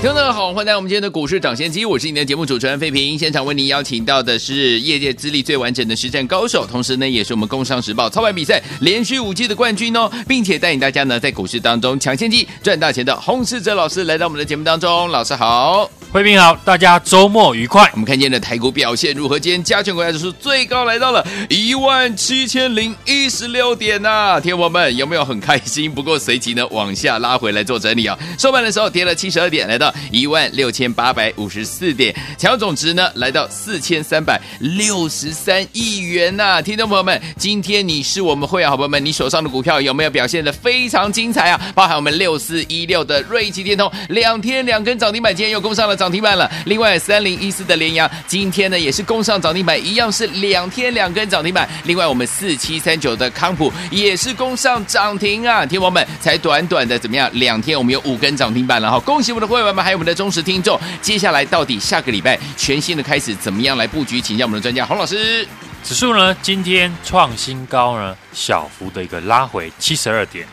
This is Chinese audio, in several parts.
听众朋友好，欢迎来到我们今天的股市抢先机，我是你的节目主持人费平。现场为您邀请到的是业界资历最完整的实战高手，同时呢，也是我们《工商时报》操盘比赛连续五季的冠军哦，并且带领大家呢在股市当中抢先机赚大钱的洪世哲老师来到我们的节目当中。老师好，费平好，大家周末愉快。我们看见的台股表现如何？今天加权股价指数最高来到了一万七千零一十六点呐、天王们有没有很开心？不过随即呢往下拉回来做整理啊，收盘的时候跌了七十二点，来到。一万六千八百五十四点，强总值呢来到四千三百六十三亿元呐、听众朋友们，今天你是我们会员好朋友们，你手上的股票有没有表现的非常精彩啊？包含我们六四一六的瑞奇电通，两天两根涨停板，今天又攻上了涨停板了。另外三零一四的联阳，今天呢也是攻上涨停板，一样是两天两根涨停板。另外我们四七三九的康普也是攻上涨停啊！听友们，才短短的怎么样？两天我们有五根涨停板了哈！恭喜我们的会员们！还有我们的忠实听众，接下来到底下个礼拜全新的开始，怎么样来布局？请教我们的专家洪老师。指数呢，今天创新高呢，小幅的一个拉回七十二点，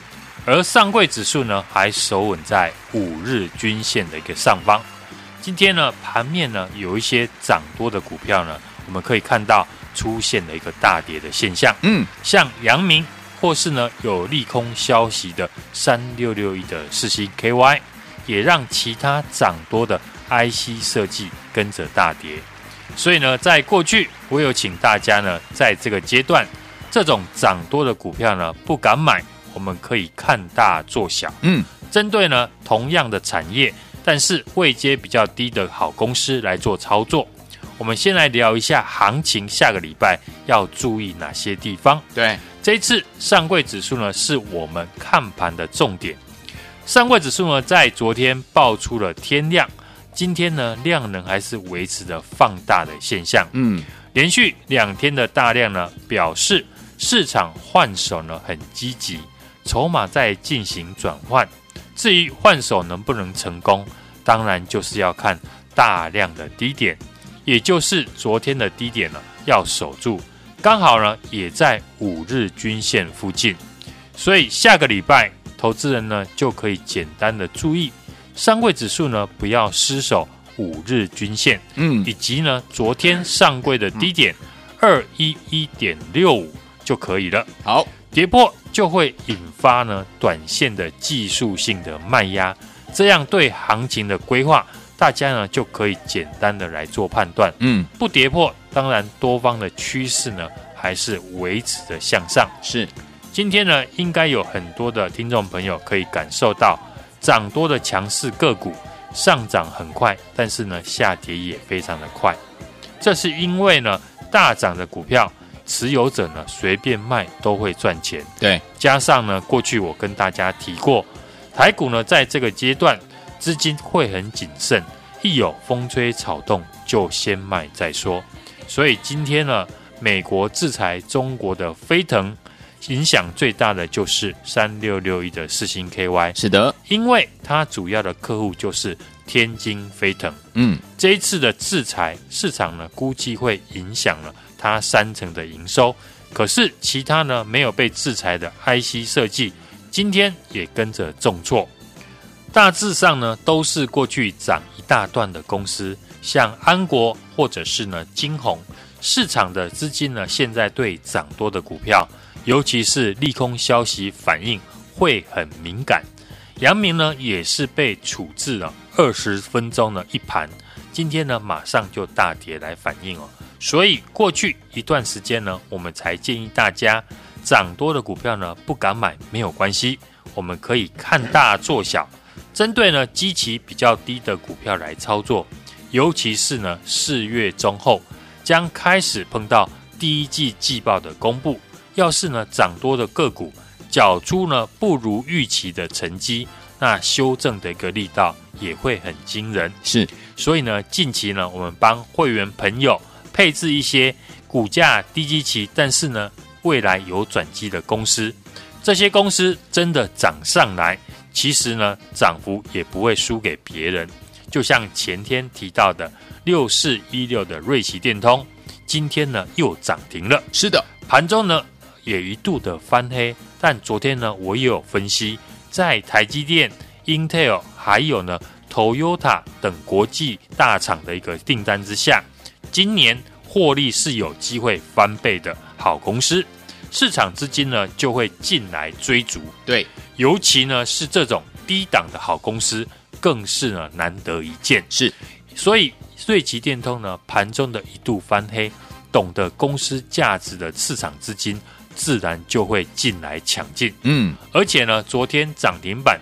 而上柜指数呢，还守稳在五日均线的一个上方。今天呢，盘面呢有一些涨多的股票呢，我们可以看到出现了一个大跌的现象。嗯，像阳明或是呢有利空消息的三六六一的四星 KY，。也让其他涨多的 IC 设计跟着大跌，所以呢，在过去我有请大家呢，在这个阶段，这种涨多的股票呢不敢买，我们可以看大做小。嗯，针对呢同样的产业，但是位阶比较低的好公司来做操作。我们先来聊一下行情，下个礼拜要注意哪些地方？对，这一次上柜指数呢是我们看盘的重点。上柜指数呢，在昨天爆出了天量，今天呢量能还是维持着放大的现象。嗯，连续两天的大量呢，表示市场换手呢很积极，筹码在进行转换。至于换手能不能成功，当然就是要看大量的低点，也就是昨天的低点呢要守住，刚好呢也在五日均线附近，所以下个礼拜。投资人呢就可以简单的注意，上柜指数呢不要失守五日均线，嗯，以及呢昨天上柜的低点二一一点六五就可以了。好，跌破就会引发呢短线的技术性的卖压，这样对行情的规划，大家呢就可以简单的来做判断。嗯，不跌破，当然多方的趋势呢还是维持着向上。是。今天呢，应该有很多的听众朋友可以感受到，涨多的强势个股上涨很快，但是呢，下跌也非常的快。这是因为呢，大涨的股票持有者呢，随便卖都会赚钱。对，加上呢，过去我跟大家提过，台股呢，在这个阶段资金会很谨慎，一有风吹草动就先卖再说。所以今天呢，美国制裁中国的飞腾。影响最大的就是三六六一的四星 KY，是的，因为它主要的客户就是天津飞腾。嗯，这一次的制裁，市场呢估计会影响了它三成的营收。可是其他呢没有被制裁的 IC 设计，今天也跟着重挫。大致上呢都是过去涨一大段的公司，像安国或者是呢晶宏，市场的资金呢现在对涨多的股票。尤其是利空消息反应会很敏感，阳明呢也是被处置了二十分钟的一盘，今天呢马上就大跌来反应哦，所以过去一段时间呢，我们才建议大家涨多的股票呢不敢买没有关系，我们可以看大做小，针对呢基期比较低的股票来操作，尤其是呢四月中后将开始碰到第一季季报的公布。要是呢涨多的个股缴出呢不如预期的成绩，那修正的一个力道也会很惊人。是，所以呢近期呢我们帮会员朋友配置一些股价低基期，但是呢，未来有转机的公司，这些公司真的涨上来，其实呢，涨幅也不会输给别人。就像前天提到的六四一六的瑞奇电通，今天呢又涨停了。是的，盘中呢也一度的翻黑，但昨天呢我也有分析，在台积电、Intel 还有呢 Toyota 等国际大厂的一个订单之下，今年获利是有机会翻倍的好公司，市场资金呢就会进来追逐。对，尤其呢是这种低档的好公司。更是呢难得一见，是，所以瑞奇电通呢盘中的一度翻黑，懂得公司价值的市场资金自然就会进来抢进，嗯，而且呢昨天涨停板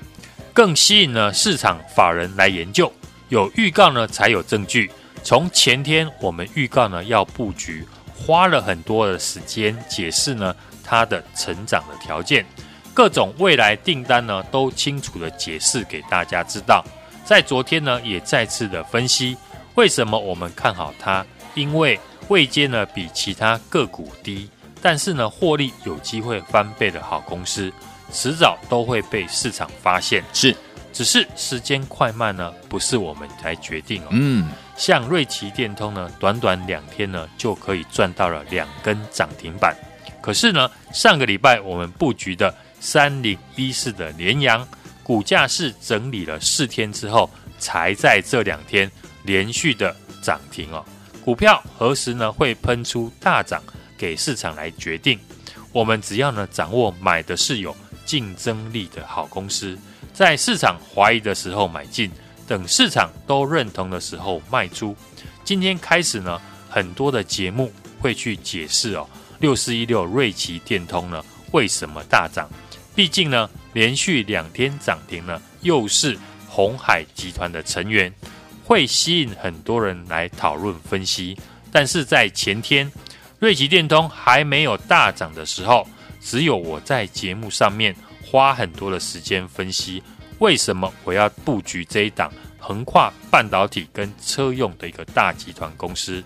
更吸引了市场法人来研究，有预告呢才有证据。从前天我们预告呢要布局，花了很多的时间解释呢它的成长的条件。各种未来订单呢，都清楚的解释给大家知道。在昨天呢，也再次的分析为什么我们看好它，因为位阶呢比其他个股低，但是呢获利有机会翻倍的好公司，迟早都会被市场发现。是，只是时间快慢呢，不是我们来决定哦。嗯，像瑞奇电通呢，短短两天呢就可以赚到了两根涨停板。可是呢，上个礼拜我们布局的。三零一四的联阳股价是整理了四天之后，才在这两天连续的涨停哦。股票何时呢会喷出大涨，给市场来决定。我们只要呢掌握买的是有竞争力的好公司，在市场怀疑的时候买进，等市场都认同的时候卖出。今天开始呢，很多的节目会去解释哦，六四一六瑞奇电通呢为什么大涨。毕竟呢，连续两天涨停呢，又是鸿海集团的成员，会吸引很多人来讨论分析。但是在前天，瑞奇电通还没有大涨的时候，只有我在节目上面花很多的时间分析，为什么我要布局这一档横跨半导体跟车用的一个大集团公司。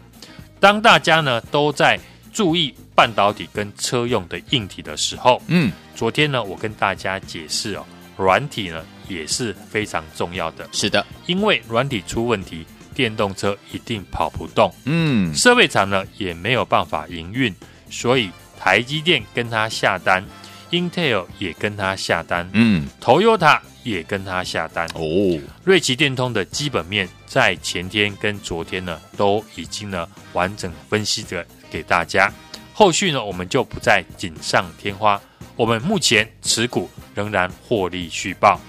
当大家呢都在注意半导体跟车用的硬体的时候，嗯。昨天呢，我跟大家解释哦，软体呢也是非常重要的。是的，因为软体出问题，电动车一定跑不动。嗯，设备厂呢也没有办法营运，所以台积电跟他下单，Intel 也跟他下单，嗯，Toyota 也跟他下单。哦，瑞奇电通的基本面在前天跟昨天呢都已经呢完整分析的给大家，后续呢我们就不再锦上添花。我们目前持股仍然获利续报，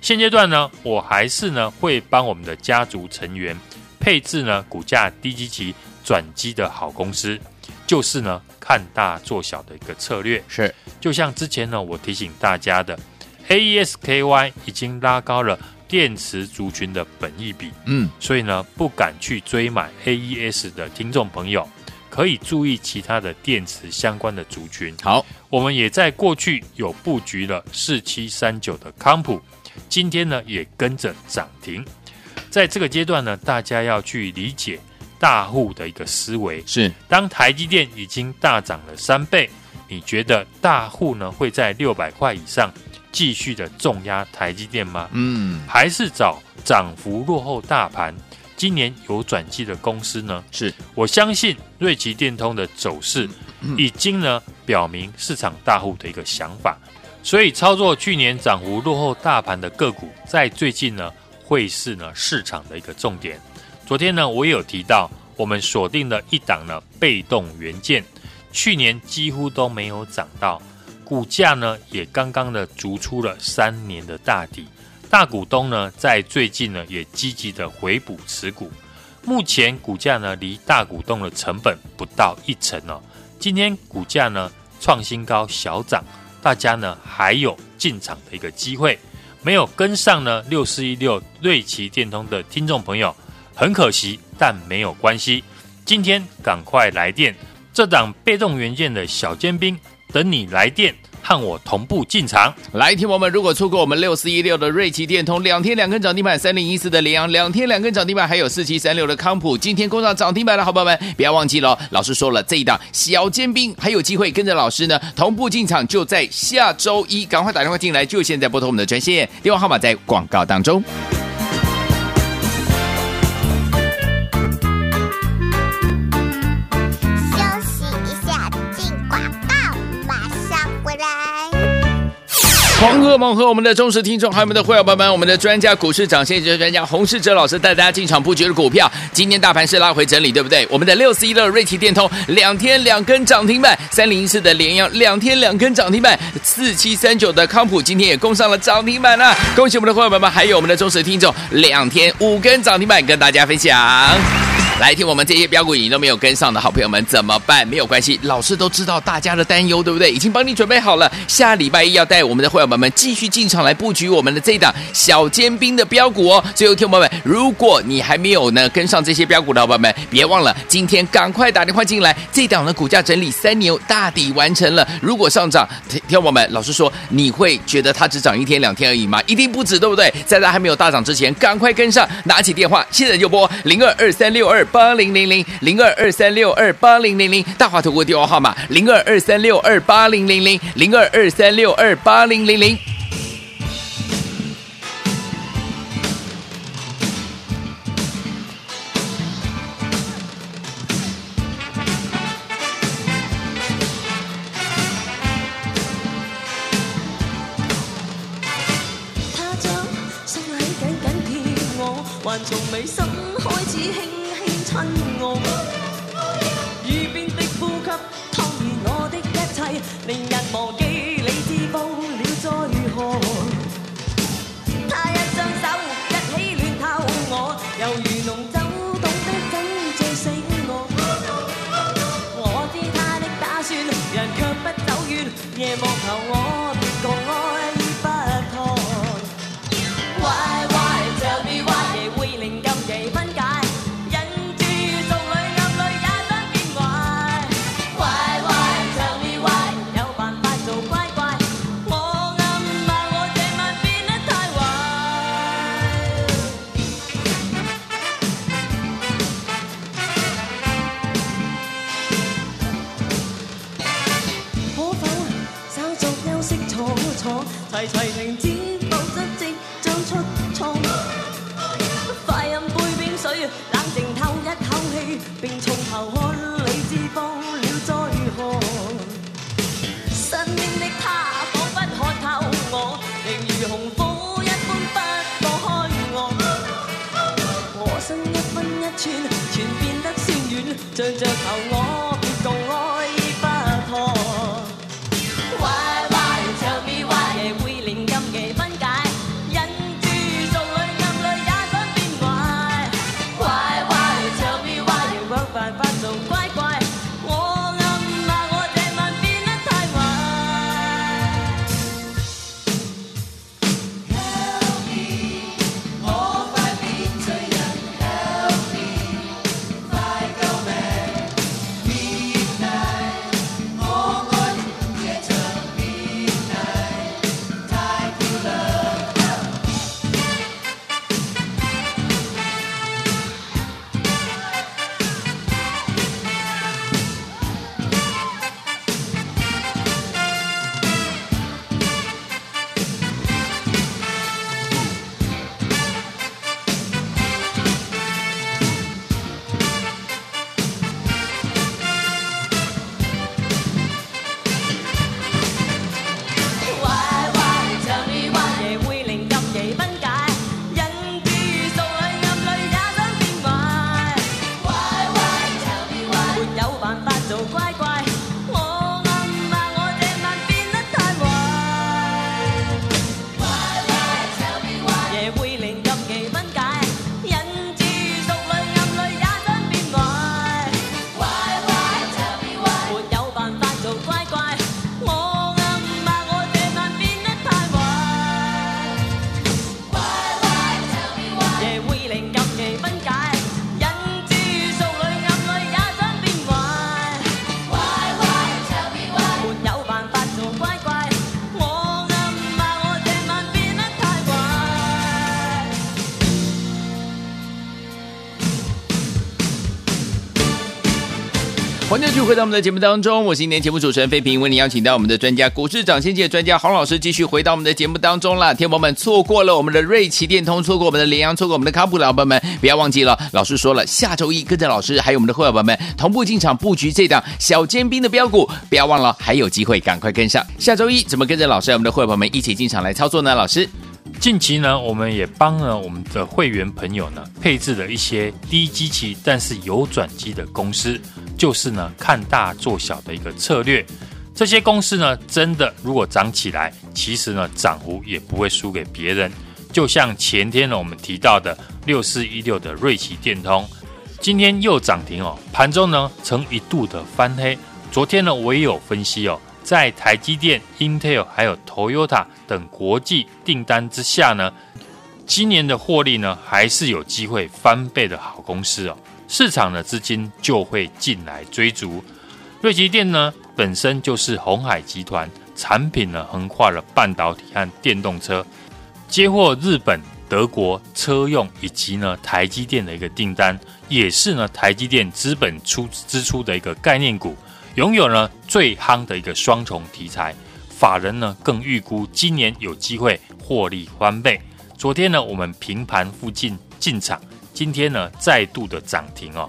现阶段呢，我还是呢会帮我们的家族成员配置呢股价低基期转机的好公司，就是呢看大做小的一个策略。是，就像之前呢我提醒大家的，AES-KY 已经拉高了电池族群的本益比，嗯，所以呢不敢去追买 AES 的听众朋友。可以注意其他的电池相关的族群。好，我们也在过去有布局了四七三九的康普，今天呢也跟着涨停。在这个阶段呢，大家要去理解大户的一个思维。是，当台积电已经大涨了三倍，你觉得大户呢会在六百块以上继续的重压台积电吗？嗯，还是找涨幅落后大盘？今年有转机的公司呢，是我相信瑞奇电通的走势已经呢表明市场大户的一个想法，所以操作去年涨幅落后大盘的个股，在最近呢会是呢市场的一个重点。昨天呢我也有提到，我们锁定了一档呢被动元件，去年几乎都没有涨到，股价呢也刚刚的逐出了三年的大底。大股东呢，在最近呢也积极的回补持股，目前股价呢离大股东的成本不到一成哦。今天股价呢创新高小涨，大家呢还有进场的一个机会，没有跟上呢六四一六瑞奇电通的听众朋友，很可惜，但没有关系。今天赶快来电，这档被动元件的小尖兵等你来电。和我同步进场，来听我们。如果错过我们六四一六的瑞奇电通两天两根涨停板，三零一四的联阳两天两根涨停板，还有四七三六的康普今天攻上涨停板的好朋友们，不要忘记了。老师说了，这一档小尖兵还有机会跟着老师呢同步进场，就在下周一，赶快打电话进来，就现在拨通我们的专线，电话号码在广告当中。黄鹤梦和我们的忠实听众，还有我们的会员朋友们，我们的专家股市涨先机专家洪世哲老师带大家进场布局的股票，今天大盘是拉回整理，对不对？我们的六四一的瑞奇电通两天两根涨停板，三零一四的联阳两天两根涨停板，四七三九的康普今天也攻上了涨停板了，恭喜我们的会员朋友们，还有我们的忠实听众，两天五根涨停板跟大家分享。来听我们这些标股你都没有跟上的好朋友们怎么办？没有关系，老师都知道大家的担忧，对不对？已经帮你准备好了，下礼拜一要带我们的会员们们继续进场来布局我们的这档小尖兵的标股哦。最后，听友们，如果你还没有呢跟上这些标股的伙伴们，别忘了今天赶快打电话进来。这档的股价整理三牛大底完成了，如果上涨，听友们，老师说你会觉得它只涨一天两天而已吗？一定不止，对不对？在它还没有大涨之前，赶快跟上，拿起电话，现在就拨零二二三六二。八零零零零二二三六二八零零零大华投顾电话号码零二二三六二八零零零零二二三六二八零零零。的呼吸，透现我的一切，令人忘记并从头看理智疯了再何？身边的他仿佛看透我，仍如红火一般不放开我。我心一分一寸，全变得酸软，像着头我回到我们的节目当中，我是今天节目主持人费平，为您邀请到我们的专家股市涨先机专家洪老师，继续回到我们的节目当中了。天宝们错过了我们的瑞奇电通，错过我们的联阳，错过我们的康普，老板们不要忘记了，老师说了，下周一跟着老师还有我们的会员朋友们同步进场布局这档小尖兵的标股，不要忘了还有机会，赶快跟上。下周一怎么跟着老师和我们的会员朋友们一起进场来操作呢？老师？近期呢，我们也帮了我们的会员朋友呢配置了一些低基期但是有转机的公司，就是呢看大做小的一个策略。这些公司呢，真的如果涨起来，其实呢涨幅也不会输给别人。就像前天呢我们提到的六四一六的瑞奇电通，今天又涨停哦，盘中呢曾一度的翻黑。昨天呢我也有分析哦。在台积电、Intel 还有 Toyota 等国际订单之下呢，今年的获利呢还是有机会翻倍的好公司哦。市场的资金就会进来追逐。瑞奇电呢本身就是鸿海集团产品呢横跨了半导体和电动车，接获日本、德国车用以及呢台积电的一个订单，也是呢台积电资本出支出的一个概念股。拥有呢最夯的一个双重题材，法人呢更预估今年有机会获利翻倍。昨天呢我们平盘附近进场，今天呢再度的涨停哦，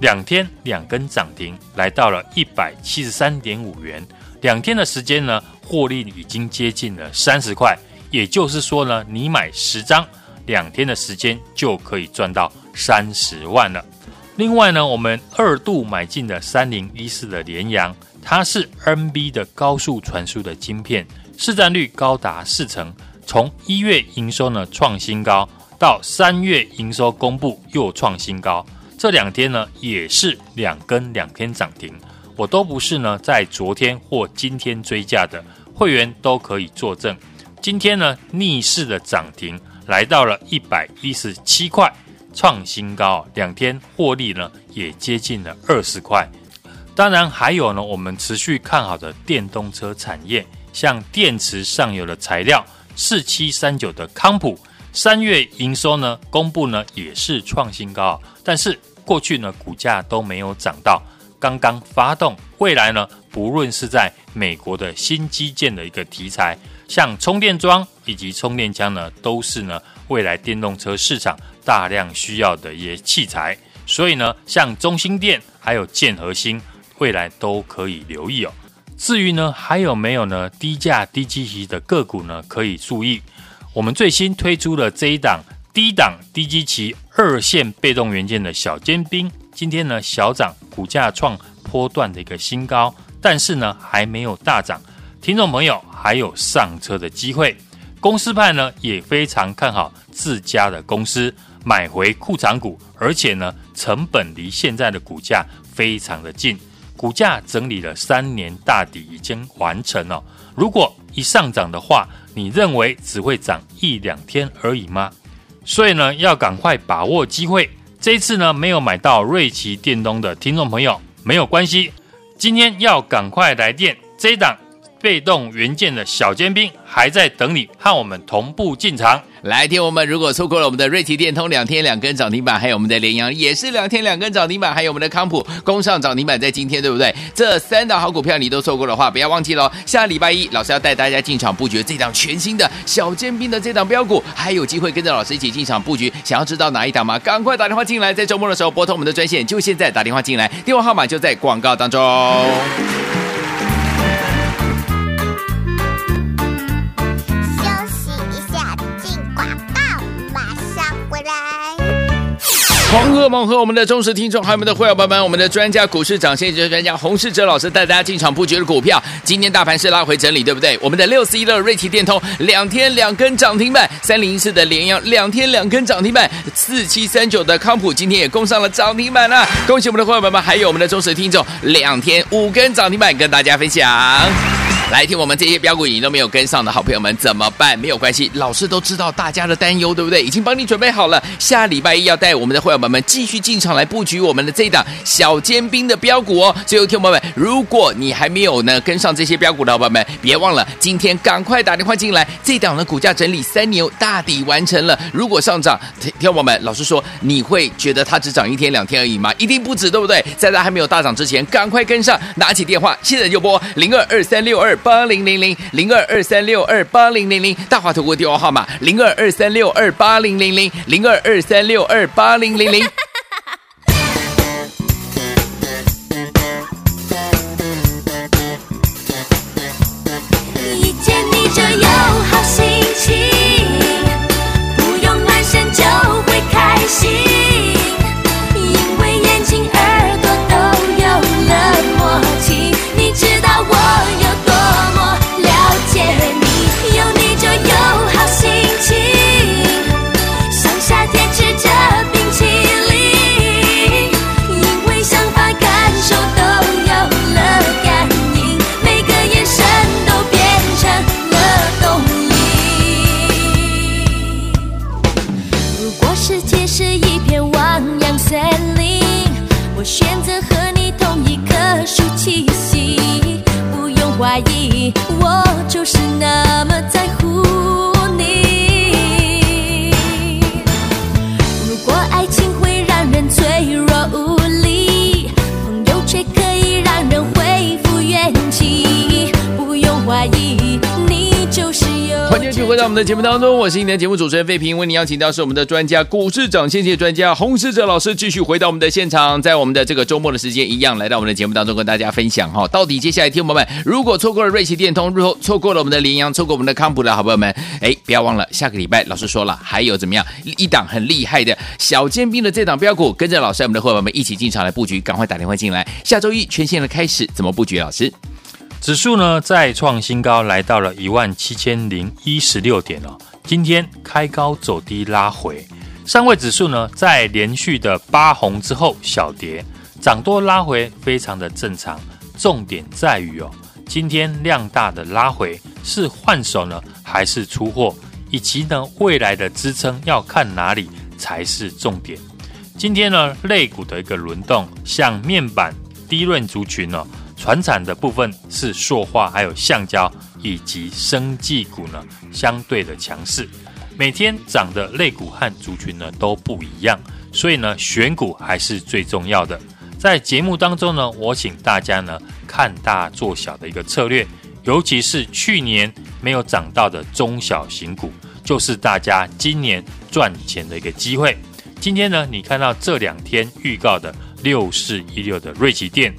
两天两根涨停，来到了一百七十三点五元。两天的时间呢获利已经接近了三十块，也就是说呢你买十张，两天的时间就可以赚到三十万了。另外呢，我们二度买进的三零一四的联阳，它是 NB 的高速传输的晶片，市占率高达四成。从一月营收呢创新高，到三月营收公布又创新高，这两天呢也是两根两天涨停。我都不是呢在昨天或今天追价的会员都可以作证。今天呢逆势的涨停来到了一百一十七块。创新高，两天获利呢也接近了二十块。当然还有呢，我们持续看好的电动车产业，像电池上游的材料四七三九的康普，三月营收呢公布呢也是创新高，但是过去呢股价都没有涨到，刚刚发动，未来呢不论是在美国的新基建的一个题材，像充电桩以及充电枪呢，都是呢未来电动车市场。大量需要的一些器材，所以呢，像中兴电还有建和兴，未来都可以留意哦。至于呢，还有没有呢低价低基期的个股呢？可以注意，我们最新推出了这一档低档低基期二线被动元件的小尖兵，今天呢小涨，股价创波段的一个新高，但是呢还没有大涨，听众朋友还有上车的机会。公司派呢也非常看好自家的公司。买回库藏股，而且呢，成本离现在的股价非常的近，股价整理了三年大底已经完成了。如果一上涨的话，你认为只会涨一两天而已吗？所以呢，要赶快把握机会。这次呢，没有买到瑞奇电动的听众朋友没有关系，今天要赶快来电这一档。被动元件的小尖兵还在等你和我们同步进场。来听我们，如果错过了我们的瑞奇电通两天两根涨停板，还有我们的联阳也是两天两根涨停板，还有我们的康普攻上涨停板，在今天对不对？这三档好股票你都错过的话，不要忘记喽。下礼拜一老师要带大家进场布局这档全新的小尖兵的这档标股，还有机会跟着老师一起进场布局。想要知道哪一档吗？赶快打电话进来，在周末的时候拨通我们的专线，就现在打电话进来，电话号码就在广告当中。黄鹤梦和我们的忠实听众，还有我们的会员朋友们，我们的专家股市涨先机专家洪世哲老师带大家进场布局的股票，今天大盘是拉回整理，对不对？我们的六四一的瑞奇电通两天两根涨停板，三零一四的联阳两天两根涨停板，四七三九的康普今天也攻上了涨停板了，恭喜我们的会员朋友们，还有我们的忠实听众，两天五根涨停板跟大家分享。来听我们这些标股你都没有跟上的好朋友们怎么办？没有关系，老师都知道大家的担忧，对不对？已经帮你准备好了，下礼拜一要带我们的会员们继续进场来布局我们的这一档小尖兵的标股哦。最后，听友们，如果你还没有呢跟上这些标股的伙伴们，别忘了今天赶快打电话进来。这档的股价整理三牛大底完成了，如果上涨，听友们，老师说你会觉得它只涨一天两天而已吗？一定不止，对不对？在它还没有大涨之前，赶快跟上，拿起电话，现在就拨零二二三六二八零零零零二二三六二八零零零，大华投顾电话号码零二二三六二八零零零零二二三六二八零零零。在我们的节目当中，我是今天的节目主持人费平，为您邀请到是我们的专家股市涨先机专家洪世哲老师，继续回到我们的现场，在我们的这个周末的时间一样来到我们的节目当中跟大家分享哈，到底接下来听友们如果错过了瑞奇电通，如果错过了我们的联阳，错过我们的康普的好朋友们，哎，不要忘了下个礼拜老师说了，还有怎么样一档很厉害的小尖兵的这档标股，跟着老师我们的伙伴们一起进场来布局，赶快打电话进来，下周一全线的开始怎么布局？老师。指数呢再创新高，来到了一万七千零一十六点哦。今天开高走低拉回，上位指数呢在连续的八红之后小跌，涨多拉回非常的正常。重点在于哦，今天量大的拉回是换手呢还是出货，以及呢未来的支撑要看哪里才是重点。今天呢类股的一个轮动，像面板、低润族群、哦。传产的部分是塑化，还有橡胶以及生技股呢，相对的强势。每天涨的类股和族群呢都不一样，所以呢选股还是最重要的。在节目当中呢，我请大家呢看大做小的一个策略，尤其是去年没有涨到的中小型股，就是大家今年赚钱的一个机会。今天呢，你看到这两天预告的六四一六的瑞奇电。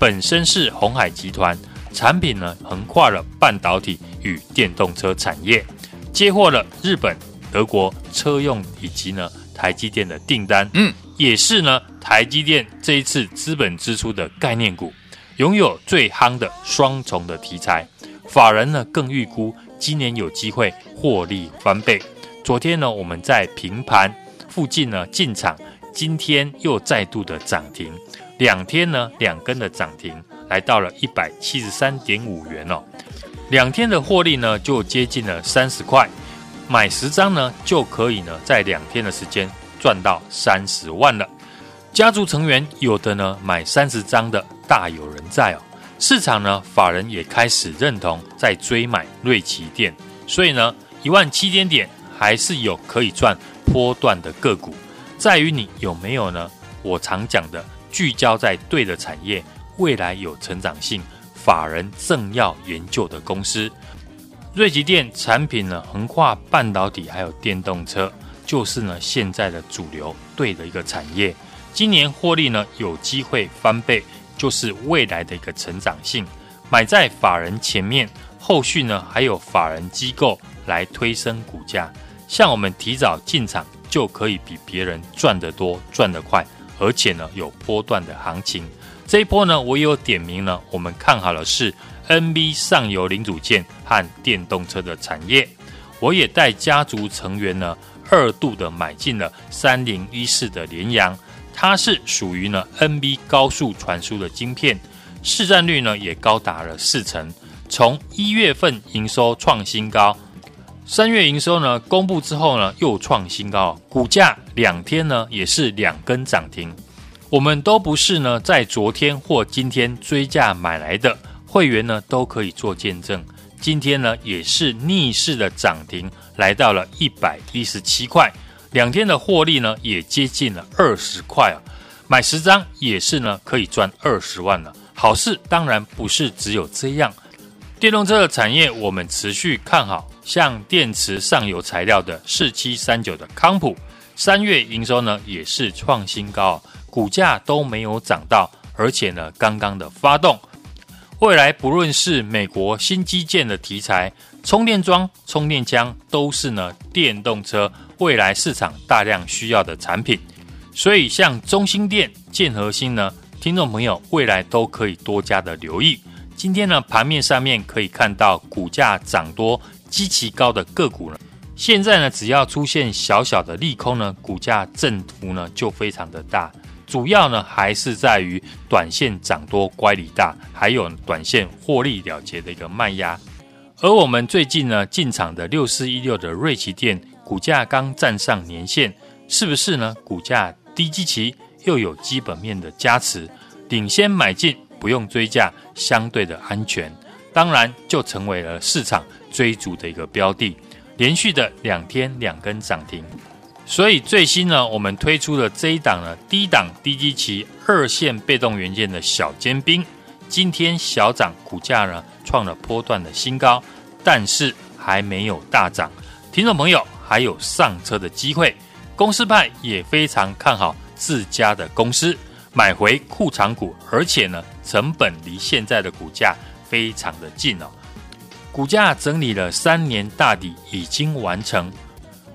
本身是鸿海集团产品呢，横跨了半导体与电动车产业，接获了日本、德国车用以及呢台积电的订单，嗯，也是呢台积电这一次资本支出的概念股，拥有最夯的双重的题材，法人呢更预估今年有机会获利翻倍。昨天呢我们在平盘附近呢进场，今天又再度的涨停。两天呢，两根的涨停，来到了一百七十三点五元哦。两天的获利呢，就接近了三十块，买十张呢，就可以呢，在两天的时间赚到三十万了。家族成员有的呢，买三十张的大有人在哦。市场呢，法人也开始认同，在追买瑞奇电，所以呢，一万七千点还是有可以赚波段的个股，在于你有没有呢？我常讲的。聚焦在对的产业，未来有成长性，法人正要研究的公司。瑞吉电产品呢，横跨半导体还有电动车，就是呢现在的主流对的一个产业。今年获利呢有机会翻倍，就是未来的一个成长性。买在法人前面，后续呢还有法人机构来推升股价。像我们提早进场，就可以比别人赚得多，赚得快。而且呢，有波段的行情。这一波呢，我也有点名呢，我们看好的是 NB 上游零组件和电动车的产业。我也带家族成员呢，二度的买进了三零一四的联阳，它是属于呢 NB 高速传输的晶片，市占率呢也高达了四成。从一月份营收创新高，三月营收呢公布之后呢又创新高，股价两天呢也是两根涨停。我们都不是呢在昨天或今天追价买来的，会员呢都可以做见证。今天呢也是逆势的涨停，来到了一百一十七块，两天的获利呢也接近了二十块啊。买十张也是呢，可以赚二十万了。好事当然不是只有这样，电动车的产业我们持续看好，像电池上游材料的四七三九的康普，三月营收呢也是创新高，股价都没有涨到，而且呢刚刚的发动，未来不论是美国新基建的题材，充电桩、充电枪都是呢电动车未来市场大量需要的产品。所以，像中兴电、建核心呢，听众朋友未来都可以多加的留意。今天呢，盘面上面可以看到股价涨多、极其高的个股呢，现在呢，只要出现小小的利空呢，股价振幅呢就非常的大。主要呢还是在于短线涨多乖离大，还有短线获利了结的一个卖压。而我们最近呢进场的六四一六的瑞奇电，股价刚站上年线，是不是呢？股价低基期又有基本面的加持，领先买进，不用追价，相对的安全，当然就成为了市场追逐的一个标的。连续的两天两根涨停，所以最新呢，我们推出的这一档呢，低档低基期二线被动元件的小尖兵，今天小涨，股价呢创了波段的新高，但是还没有大涨，听众朋友还有上车的机会。公司派也非常看好自家的公司，买回库藏股，而且呢，成本离现在的股价非常的近哦。股价整理了三年大底已经完成。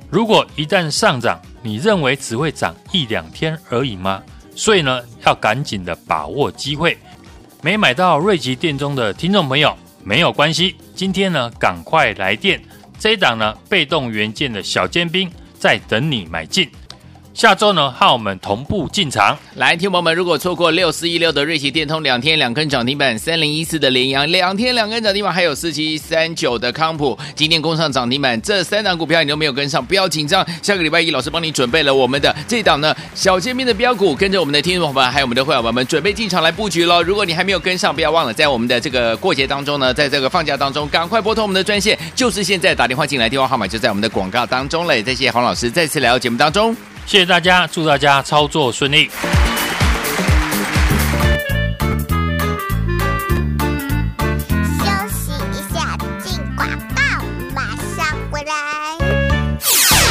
如果一旦上涨，你认为只会涨一两天而已吗？所以呢，要赶紧的把握机会。没买到瑞奇电中的听众朋友没有关系，今天呢，赶快来电。这一档呢，被动元件的小尖兵。在等你买进，下周呢，和我们同步进场。来，听友们，如果错过六四一六的瑞奇电通两天两根涨停板，三零一四的联阳两天两根涨停板，还有四七三九的康普今天攻上涨停板，这三档股票你都没有跟上，不要紧张。下个礼拜一，老师帮你准备了我们的这档呢小尖兵的标股，跟着我们的听众伙伴还有我们的会员朋友们准备进场来布局喽。如果你还没有跟上，不要忘了在我们的这个过节当中呢，在这个放假当中，赶快拨通我们的专线，就是现在打电话进来，电话号码就在我们的广告当中嘞。再谢谢黄老师再次来到节目当中。谢谢大家，祝大家操作顺利。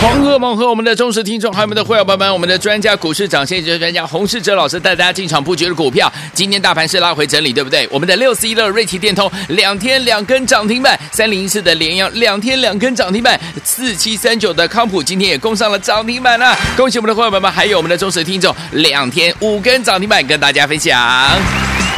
黄鹤梦和我们的忠实听众，还有我们的会员朋友们，我们的专家股市涨先机专家洪世哲老师带大家进场布局的股票。今天大盘是拉回整理，对不对？我们的六四一的瑞奇电通两天两根涨停板，三零一四的联阳两天两根涨停板，四七三九的康普今天也攻上了涨停板了。恭喜我们的会员朋友们，还有我们的忠实听众，两天五根涨停板跟大家分享。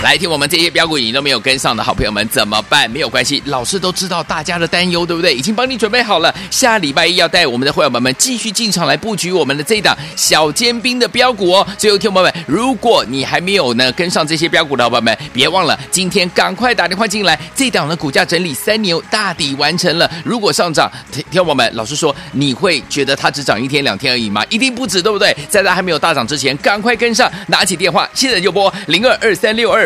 来听我们这些标股你都没有跟上的好朋友们怎么办？没有关系，老师都知道大家的担忧，对不对？已经帮你准备好了，下礼拜一要带我们的会员朋友们继续进场来布局我们的这一档小尖兵的标股哦。最后，听众朋友们，如果你还没有呢跟上这些标股的伙伴们，别忘了今天赶快打电话进来。这档的股价整理三年大底完成了，如果上涨，听众朋友们，老师说你会觉得它只涨一天两天而已吗？一定不止，对不对？在它还没有大涨之前，赶快跟上，拿起电话，现在就拨零二二三六二。